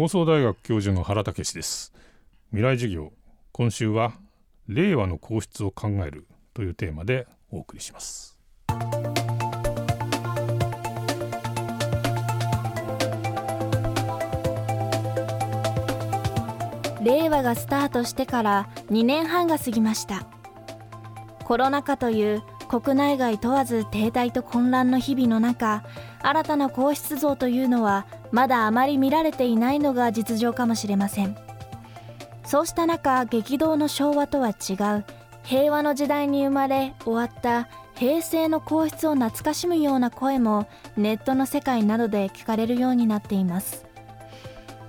放送大学教授の原武です。未来授業今週は令和の皇室を考えるというテーマでお送りします。令和がスタートしてから2年半が過ぎました。コロナ禍という国内外問わず停滞と混乱の日々の中新たな皇室像というのはまだあまり見られていないのが実情かもしれません。そうした中激動の昭和とは違う平和の時代に生まれ終わった平成の皇室を懐かしむような声もネットの世界などで聞かれるようになっています。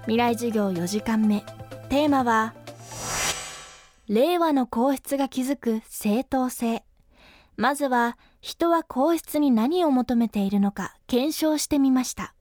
未来授業4時間目。テーマは令和の皇室が築く正当性。まずは人は皇室に何を求めているのか検証してみました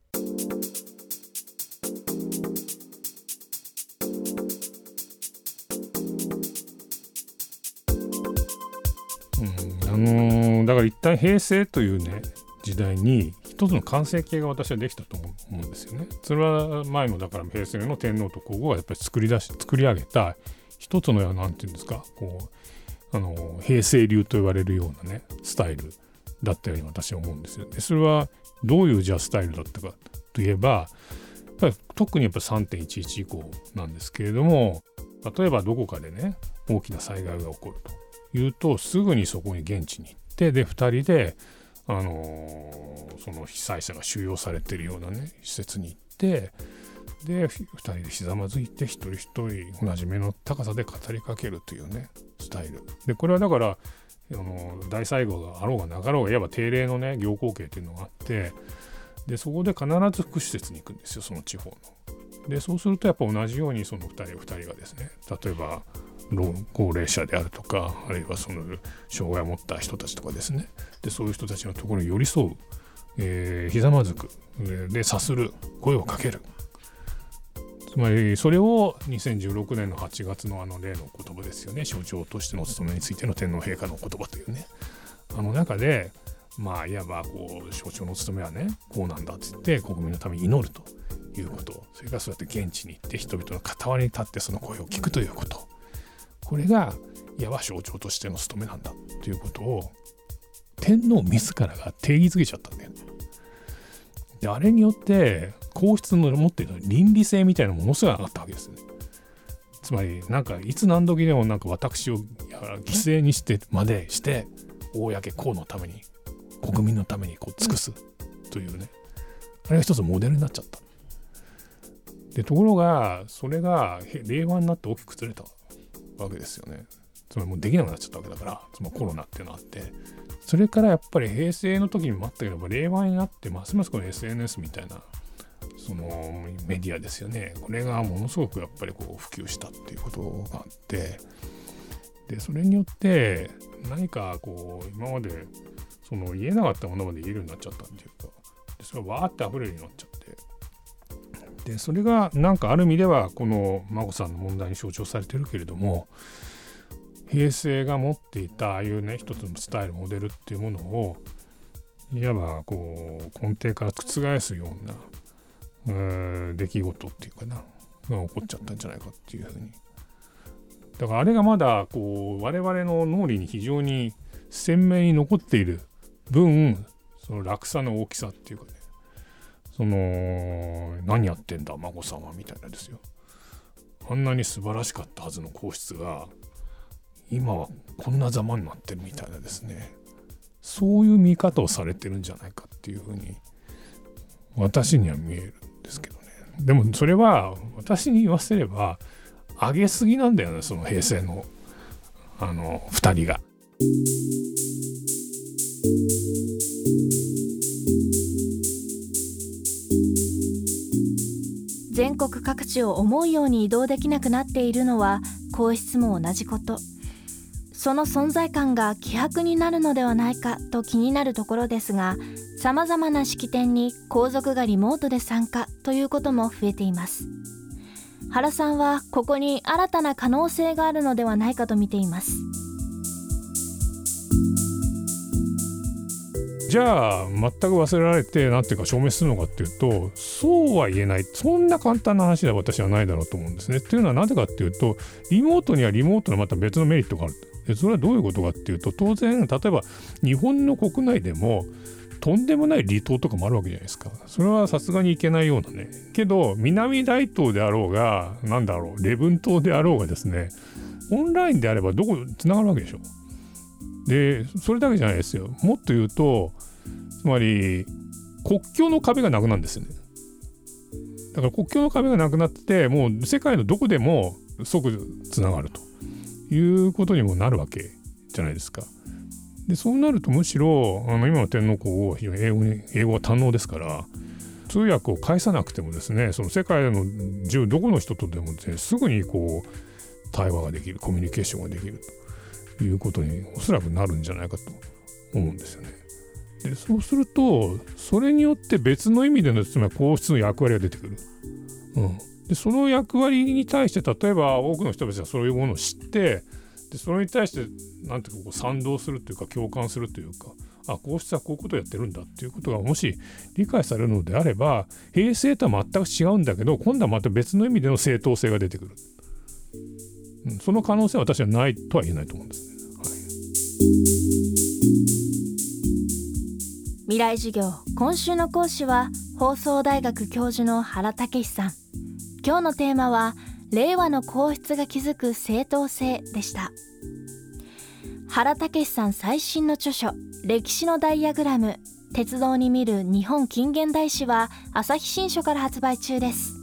うんあのだから一旦平成というね時代に一つの完成形が私はできたと思うんですよね。それは前のだから平成の天皇と皇后がやっぱり作り出し作り上げた一つの何て言うんですかこうあの平成流と言われるようなねスタイルだったように私は思うんですよ。でそれはどういうじゃスタイルだったかといえば特にやっぱ3.11以降なんですけれども例えばどこかでね大きな災害が起こるというとすぐにそこに現地に行ってで2人であのーその被災者が収容されてるようなね施設に行ってで2人でひざまずいて一人一人同じ目の高さで語りかけるというねスタイル。でこれはだからあの大災害があろうがなかろうがいわば定例のね行幸啓というのがあってでそこで必ず福祉施設に行くんですよその地方の。でそうするとやっぱ同じようにその2人2人がですね例えば老高齢者であるとかあるいはその障害を持った人たちとかですね。でそういう人たちのところに寄り添う、えーひざまずくで察する声をかける。つまりそれを2016年の8月のあの例の言葉ですよね。象徴としてのお務めについての天皇陛下の言葉というね。あの中でまあいわばこう象徴の務めはねこうなんだっつって国民のために祈るということ。それからそうやって現地に行って人々の傍りに立ってその声を聞くということ。これがいわば象徴としての務めなんだということを天皇自らが定義づけちゃったんだよね。であれによって皇室の持っている倫理性みたいなものすごい上がったわけですね。つまりなんかいつ何時でもなんか私を犠牲にしてまでして公公のために国民のためにこう尽くすというねあれが一つモデルになっちゃった。でところがそれが令和になって大きく崩れたわけですよね。つまりもうできなくなっちゃったわけだからつまりコロナっていうのがあってそれからやっぱり平成の時にもあったけど令和になってますますこの SNS みたいなそのメディアですよね。これがものすごくやっぱりこう普及したっていうことがあってでそれによって何かこう今までその言えなかったものまで言えるようになっちゃったっていうかでそれがわーって溢れるようになっちゃって。でそれがなんかある意味ではこの眞子さんの問題に象徴されてるけれども平成が持っていたああいうね一つのスタイルモデルっていうものをいわばこう根底から覆すようなうー出来事っていうかな。が起こっちゃったんじゃないかっていうふうに。だからあれがまだこう我々の脳裏に非常に鮮明に残っている分その落差の大きさっていうかね。その何やってんだ孫さんはみたいなですよ。あんなに素晴らしかったはずの皇室が今はこんなざまになってるみたいなですね。そういう見方をされてるんじゃないかっていうふうに私には見える。ですけどねでもそれは私に言わせれば上げすぎなんだよねその平成のあの2人が。全国各地を思うように移動できなくなっているのは皇室も同じことその存在感が希薄になるのではないかと気になるところですがさまざまな式典に皇族がリモートで参加ということも増えています原さんはここに新たな可能性があるのではないかと見ていますじゃあ全く忘れられて何ていうか証明するのかっていうとそうは言えないそんな簡単な話では私はないだろうと思うんですね。っていうのはなぜかっていうとリモートにはリモートのまた別のメリットがある。でそれはどういうことかっていうと当然例えば日本の国内でもとんでもない離島とかもあるわけじゃないですか。それはさすがにいけないようなね。けど南大東であろうが何だろう礼文島であろうがですねオンラインであればどこつながるわけでしょ。でそれだけじゃないですよもっと言うとつまり国境の壁がなくなるんですよねだから国境の壁がなくなってもう世界のどこでも即つながるということにもなるわけじゃないですか。でそうなるとむしろあの今の天皇皇后は英語に英語は堪能ですから通訳を介さなくてもですねその世界の中どこの人とでも、ね、すぐにこう対話ができるコミュニケーションができるということにおそらくなるんじゃないかと思うんですよね。でそうするとそれによって別の意味でのつまり皇室の役割が出てくる。うん、でその役割に対して例えば多くの人たちはそういうものを知ってでそれに対して何ていうかこう賛同するというか共感するというかあ皇室はこういうことをやってるんだっていうことがもし理解されるのであれば平成とは全く違うんだけど今度はまた別の意味での正当性が出てくる、うん、その可能性は私はないとは言えないと思うんですね。未来授業今週の講師は放送大学教授の原武さん。今日のテーマは令和の皇室が築く正当性でした。原武さん最新の著書歴史のダイアグラム鉄道に見る日本近現代史は朝日新書から発売中です。